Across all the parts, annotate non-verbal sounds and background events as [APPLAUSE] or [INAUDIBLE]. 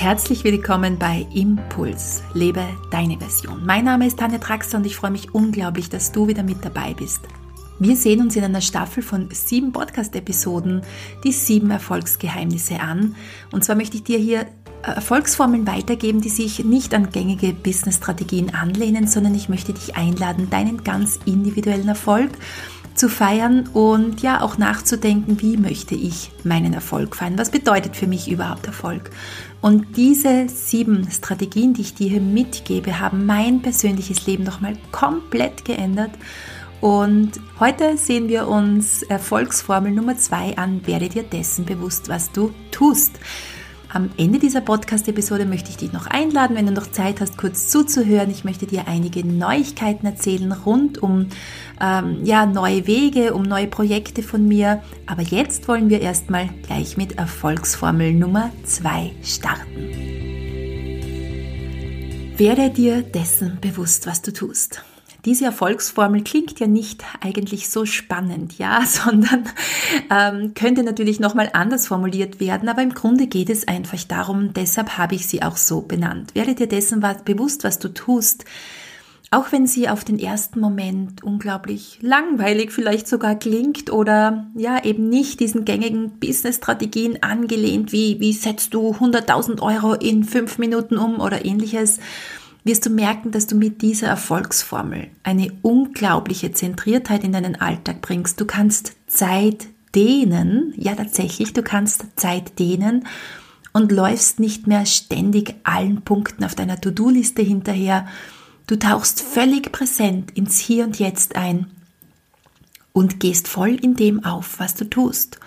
Herzlich willkommen bei Impuls. Lebe deine Version. Mein Name ist Tanja Traxler und ich freue mich unglaublich, dass du wieder mit dabei bist. Wir sehen uns in einer Staffel von sieben Podcast-Episoden die sieben Erfolgsgeheimnisse an. Und zwar möchte ich dir hier äh, Erfolgsformeln weitergeben, die sich nicht an gängige Business-Strategien anlehnen, sondern ich möchte dich einladen, deinen ganz individuellen Erfolg zu feiern und ja auch nachzudenken, wie möchte ich meinen Erfolg feiern? Was bedeutet für mich überhaupt Erfolg? Und diese sieben Strategien, die ich dir hier mitgebe, haben mein persönliches Leben nochmal komplett geändert. Und heute sehen wir uns Erfolgsformel Nummer zwei an. Werde dir dessen bewusst, was du tust. Am Ende dieser Podcast-Episode möchte ich dich noch einladen, wenn du noch Zeit hast, kurz zuzuhören. Ich möchte dir einige Neuigkeiten erzählen rund um ähm, ja, neue Wege, um neue Projekte von mir. Aber jetzt wollen wir erstmal gleich mit Erfolgsformel Nummer 2 starten. Werde dir dessen bewusst, was du tust. Diese Erfolgsformel klingt ja nicht eigentlich so spannend, ja, [LAUGHS] sondern ähm, könnte natürlich nochmal anders formuliert werden, aber im Grunde geht es einfach darum, deshalb habe ich sie auch so benannt. Werde dir dessen was, bewusst, was du tust, auch wenn sie auf den ersten Moment unglaublich langweilig vielleicht sogar klingt oder ja eben nicht diesen gängigen Business-Strategien angelehnt, wie wie setzt du 100.000 Euro in fünf Minuten um oder ähnliches, wirst du merken, dass du mit dieser Erfolgsformel eine unglaubliche Zentriertheit in deinen Alltag bringst. Du kannst Zeit dehnen, ja tatsächlich, du kannst Zeit dehnen und läufst nicht mehr ständig allen Punkten auf deiner To-Do-Liste hinterher. Du tauchst völlig präsent ins Hier und Jetzt ein und gehst voll in dem auf, was du tust.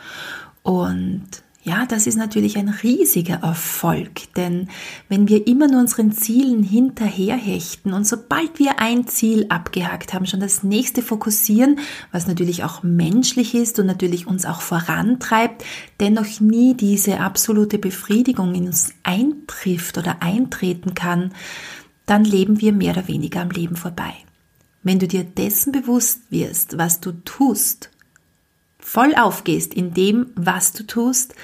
Und ja, das ist natürlich ein riesiger Erfolg, denn wenn wir immer nur unseren Zielen hinterherhechten und sobald wir ein Ziel abgehakt haben, schon das nächste fokussieren, was natürlich auch menschlich ist und natürlich uns auch vorantreibt, dennoch nie diese absolute Befriedigung in uns eintrifft oder eintreten kann, dann leben wir mehr oder weniger am Leben vorbei. Wenn du dir dessen bewusst wirst, was du tust, voll aufgehst in dem, was du tust,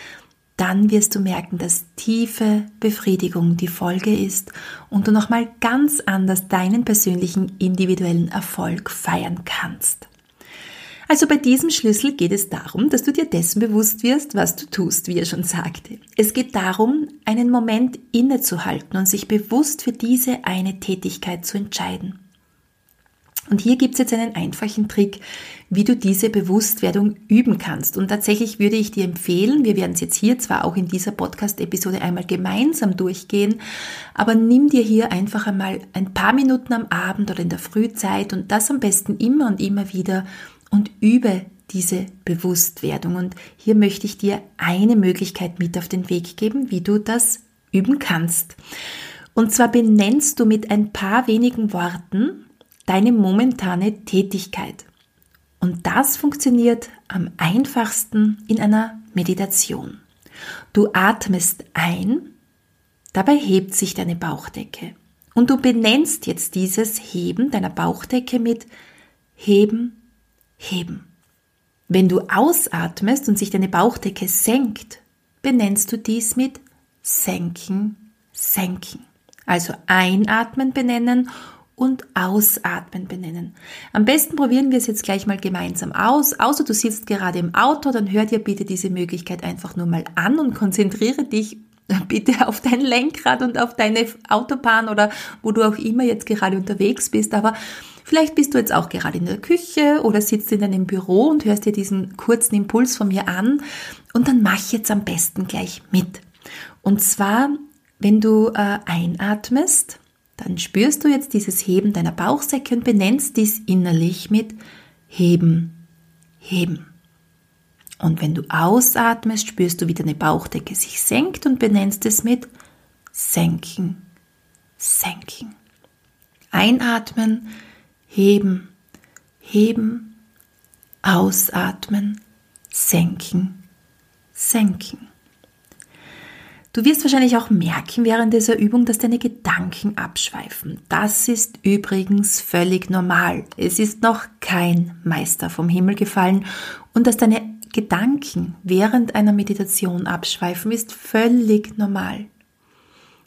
dann wirst du merken, dass tiefe Befriedigung die Folge ist und du nochmal ganz anders deinen persönlichen individuellen Erfolg feiern kannst. Also bei diesem Schlüssel geht es darum, dass du dir dessen bewusst wirst, was du tust, wie er schon sagte. Es geht darum, einen Moment innezuhalten und sich bewusst für diese eine Tätigkeit zu entscheiden. Und hier gibt es jetzt einen einfachen Trick, wie du diese Bewusstwerdung üben kannst. Und tatsächlich würde ich dir empfehlen, wir werden es jetzt hier zwar auch in dieser Podcast-Episode einmal gemeinsam durchgehen, aber nimm dir hier einfach einmal ein paar Minuten am Abend oder in der Frühzeit und das am besten immer und immer wieder und übe diese Bewusstwerdung. Und hier möchte ich dir eine Möglichkeit mit auf den Weg geben, wie du das üben kannst. Und zwar benennst du mit ein paar wenigen Worten deine momentane Tätigkeit. Und das funktioniert am einfachsten in einer Meditation. Du atmest ein, dabei hebt sich deine Bauchdecke. Und du benennst jetzt dieses Heben deiner Bauchdecke mit Heben, Heben. Wenn du ausatmest und sich deine Bauchdecke senkt, benennst du dies mit Senken, Senken. Also einatmen benennen und Ausatmen benennen. Am besten probieren wir es jetzt gleich mal gemeinsam aus. Außer du sitzt gerade im Auto, dann hör dir bitte diese Möglichkeit einfach nur mal an und konzentriere dich [LAUGHS] bitte auf dein Lenkrad und auf deine Autobahn oder wo du auch immer jetzt gerade unterwegs bist. Aber vielleicht bist du jetzt auch gerade in der Küche oder sitzt in deinem Büro und hörst dir diesen kurzen Impuls von mir an. Und dann mach jetzt am besten gleich mit. Und zwar, wenn du äh, einatmest, dann spürst du jetzt dieses Heben deiner Bauchsäcke und benennst dies innerlich mit Heben, Heben. Und wenn du ausatmest, spürst du, wie deine Bauchdecke sich senkt und benennst es mit Senken, Senken. Einatmen, heben, heben, ausatmen, senken, senken. Du wirst wahrscheinlich auch merken während dieser Übung, dass deine Gedanken abschweifen. Das ist übrigens völlig normal. Es ist noch kein Meister vom Himmel gefallen und dass deine Gedanken während einer Meditation abschweifen, ist völlig normal.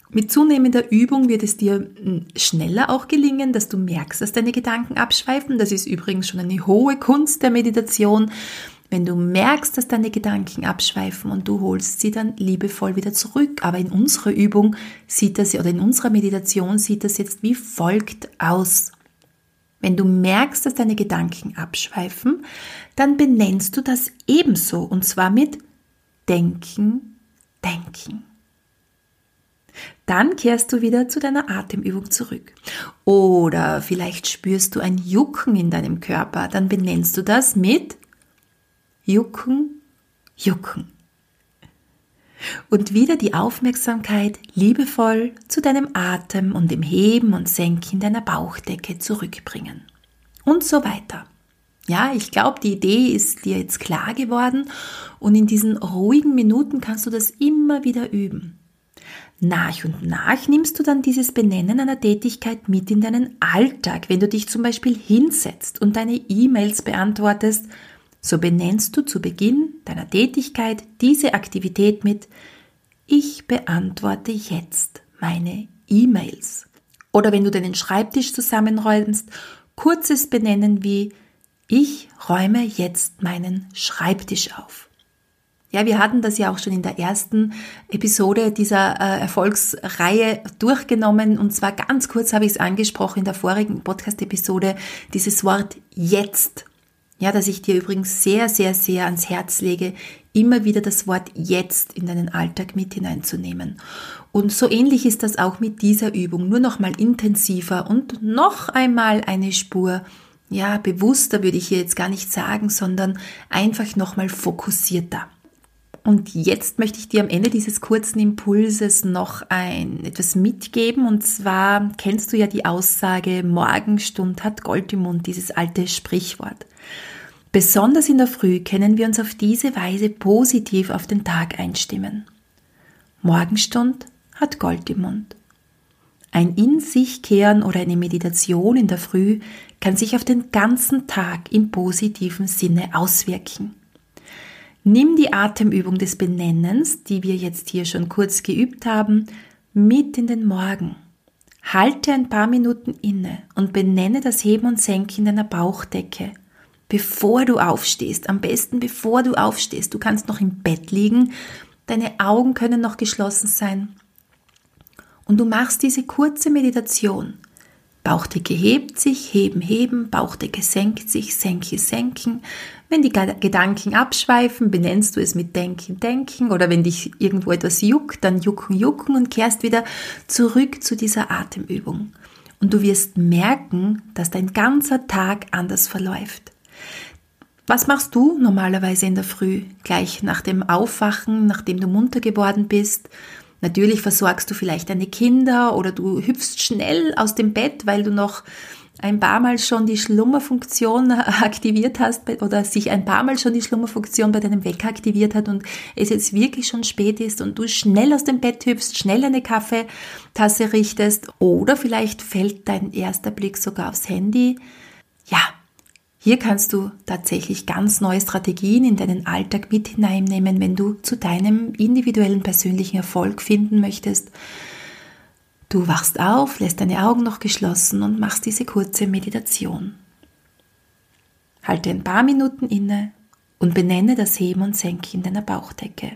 Mit zunehmender Übung wird es dir hm, schneller auch gelingen, dass du merkst, dass deine Gedanken abschweifen. Das ist übrigens schon eine hohe Kunst der Meditation. Wenn du merkst, dass deine Gedanken abschweifen und du holst sie dann liebevoll wieder zurück. Aber in unserer Übung sieht das, oder in unserer Meditation sieht das jetzt wie folgt aus. Wenn du merkst, dass deine Gedanken abschweifen, dann benennst du das ebenso und zwar mit Denken, Denken. Dann kehrst du wieder zu deiner Atemübung zurück. Oder vielleicht spürst du ein Jucken in deinem Körper. Dann benennst du das mit Jucken, Jucken. Und wieder die Aufmerksamkeit liebevoll zu deinem Atem und dem Heben und Senken deiner Bauchdecke zurückbringen. Und so weiter. Ja, ich glaube, die Idee ist dir jetzt klar geworden und in diesen ruhigen Minuten kannst du das immer wieder üben. Nach und nach nimmst du dann dieses Benennen einer Tätigkeit mit in deinen Alltag. Wenn du dich zum Beispiel hinsetzt und deine E-Mails beantwortest, so benennst du zu Beginn deiner Tätigkeit diese Aktivität mit Ich beantworte jetzt meine E-Mails. Oder wenn du deinen Schreibtisch zusammenräumst, kurzes Benennen wie Ich räume jetzt meinen Schreibtisch auf. Ja, wir hatten das ja auch schon in der ersten Episode dieser äh, Erfolgsreihe durchgenommen. Und zwar ganz kurz habe ich es angesprochen in der vorigen Podcast-Episode, dieses Wort jetzt. Ja, dass ich dir übrigens sehr, sehr, sehr ans Herz lege, immer wieder das Wort jetzt in deinen Alltag mit hineinzunehmen. Und so ähnlich ist das auch mit dieser Übung, nur noch mal intensiver und noch einmal eine Spur ja, bewusster würde ich hier jetzt gar nicht sagen, sondern einfach nochmal fokussierter. Und jetzt möchte ich dir am Ende dieses kurzen Impulses noch ein etwas mitgeben. Und zwar kennst du ja die Aussage, Morgenstund hat Gold im Mund, dieses alte Sprichwort. Besonders in der Früh können wir uns auf diese Weise positiv auf den Tag einstimmen. Morgenstund hat Gold im Mund. Ein In sich kehren oder eine Meditation in der Früh kann sich auf den ganzen Tag im positiven Sinne auswirken. Nimm die Atemübung des Benennens, die wir jetzt hier schon kurz geübt haben, mit in den Morgen. Halte ein paar Minuten inne und benenne das Heben und Senken deiner Bauchdecke, bevor du aufstehst. Am besten bevor du aufstehst. Du kannst noch im Bett liegen, deine Augen können noch geschlossen sein. Und du machst diese kurze Meditation Bauchdecke hebt sich, heben, heben, Bauchdecke senkt sich, senke, senken. Wenn die Gedanken abschweifen, benennst du es mit Denken, Denken oder wenn dich irgendwo etwas juckt, dann jucken, jucken und kehrst wieder zurück zu dieser Atemübung. Und du wirst merken, dass dein ganzer Tag anders verläuft. Was machst du normalerweise in der Früh, gleich nach dem Aufwachen, nachdem du munter geworden bist? Natürlich versorgst du vielleicht deine Kinder oder du hüpfst schnell aus dem Bett, weil du noch ein paar Mal schon die Schlummerfunktion [LAUGHS] aktiviert hast oder sich ein paar Mal schon die Schlummerfunktion bei deinem Wecker aktiviert hat und es jetzt wirklich schon spät ist und du schnell aus dem Bett hüpfst, schnell eine Kaffeetasse richtest oder vielleicht fällt dein erster Blick sogar aufs Handy. Ja, hier kannst du tatsächlich ganz neue Strategien in deinen Alltag mit hineinnehmen, wenn du zu deinem individuellen persönlichen Erfolg finden möchtest. Du wachst auf, lässt deine Augen noch geschlossen und machst diese kurze Meditation. Halte ein paar Minuten inne und benenne das Heben und Senken deiner Bauchdecke.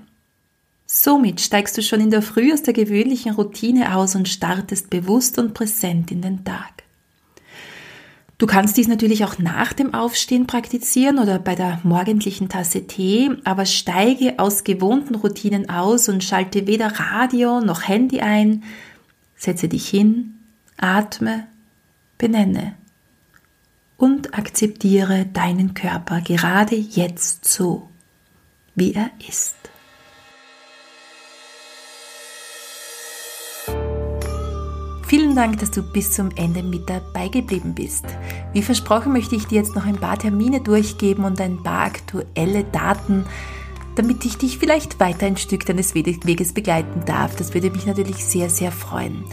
Somit steigst du schon in der Früh aus der gewöhnlichen Routine aus und startest bewusst und präsent in den Tag. Du kannst dies natürlich auch nach dem Aufstehen praktizieren oder bei der morgendlichen Tasse Tee, aber steige aus gewohnten Routinen aus und schalte weder Radio noch Handy ein. Setze dich hin, atme, benenne und akzeptiere deinen Körper gerade jetzt so, wie er ist. Dank, dass du bis zum Ende mit dabei geblieben bist. Wie versprochen möchte ich dir jetzt noch ein paar Termine durchgeben und ein paar aktuelle Daten, damit ich dich vielleicht weiter ein Stück deines Weges begleiten darf. Das würde mich natürlich sehr, sehr freuen.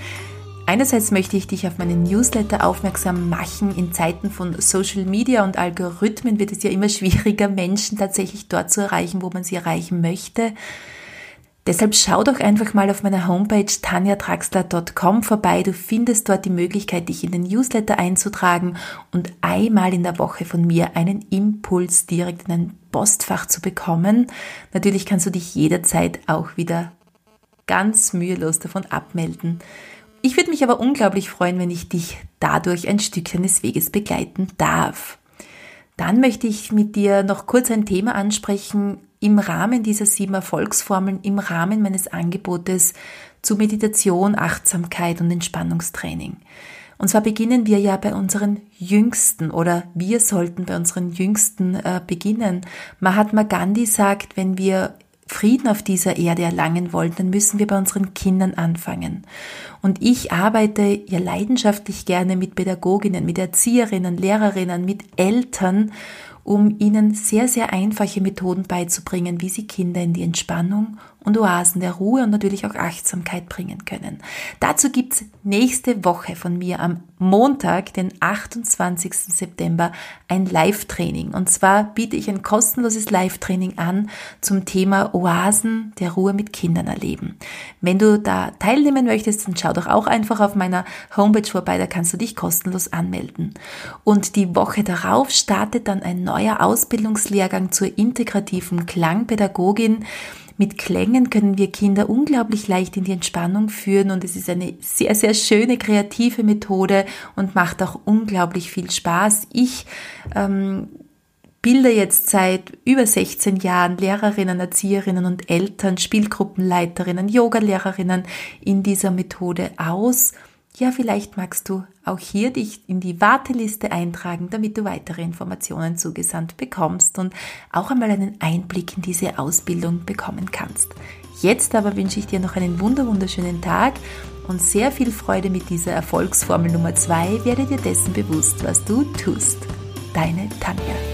Einerseits möchte ich dich auf meinen Newsletter aufmerksam machen. In Zeiten von Social Media und Algorithmen wird es ja immer schwieriger, Menschen tatsächlich dort zu erreichen, wo man sie erreichen möchte. Deshalb schau doch einfach mal auf meiner Homepage tanjatraxler.com vorbei. Du findest dort die Möglichkeit, dich in den Newsletter einzutragen und einmal in der Woche von mir einen Impuls direkt in ein Postfach zu bekommen. Natürlich kannst du dich jederzeit auch wieder ganz mühelos davon abmelden. Ich würde mich aber unglaublich freuen, wenn ich dich dadurch ein Stückchen des Weges begleiten darf. Dann möchte ich mit dir noch kurz ein Thema ansprechen im Rahmen dieser sieben Erfolgsformeln, im Rahmen meines Angebotes zu Meditation, Achtsamkeit und Entspannungstraining. Und zwar beginnen wir ja bei unseren Jüngsten oder wir sollten bei unseren Jüngsten äh, beginnen. Mahatma Gandhi sagt, wenn wir Frieden auf dieser Erde erlangen wollen, dann müssen wir bei unseren Kindern anfangen. Und ich arbeite ja leidenschaftlich gerne mit Pädagoginnen, mit Erzieherinnen, Lehrerinnen, mit Eltern, um ihnen sehr, sehr einfache Methoden beizubringen, wie sie Kinder in die Entspannung und Oasen der Ruhe und natürlich auch Achtsamkeit bringen können. Dazu gibt's nächste Woche von mir am Montag, den 28. September, ein Live-Training. Und zwar biete ich ein kostenloses Live-Training an zum Thema Oasen der Ruhe mit Kindern erleben. Wenn du da teilnehmen möchtest, dann schau doch auch einfach auf meiner Homepage vorbei, da kannst du dich kostenlos anmelden. Und die Woche darauf startet dann ein neuer Ausbildungslehrgang zur integrativen Klangpädagogin. Mit Klängen können wir Kinder unglaublich leicht in die Entspannung führen und es ist eine sehr, sehr schöne kreative Methode und macht auch unglaublich viel Spaß. Ich ähm, bilde jetzt seit über 16 Jahren Lehrerinnen, Erzieherinnen und Eltern, Spielgruppenleiterinnen, Yogalehrerinnen in dieser Methode aus ja, vielleicht magst du auch hier dich in die Warteliste eintragen, damit du weitere Informationen zugesandt bekommst und auch einmal einen Einblick in diese Ausbildung bekommen kannst. Jetzt aber wünsche ich dir noch einen wunderschönen Tag und sehr viel Freude mit dieser Erfolgsformel Nummer 2. Werde dir dessen bewusst, was du tust. Deine Tanja.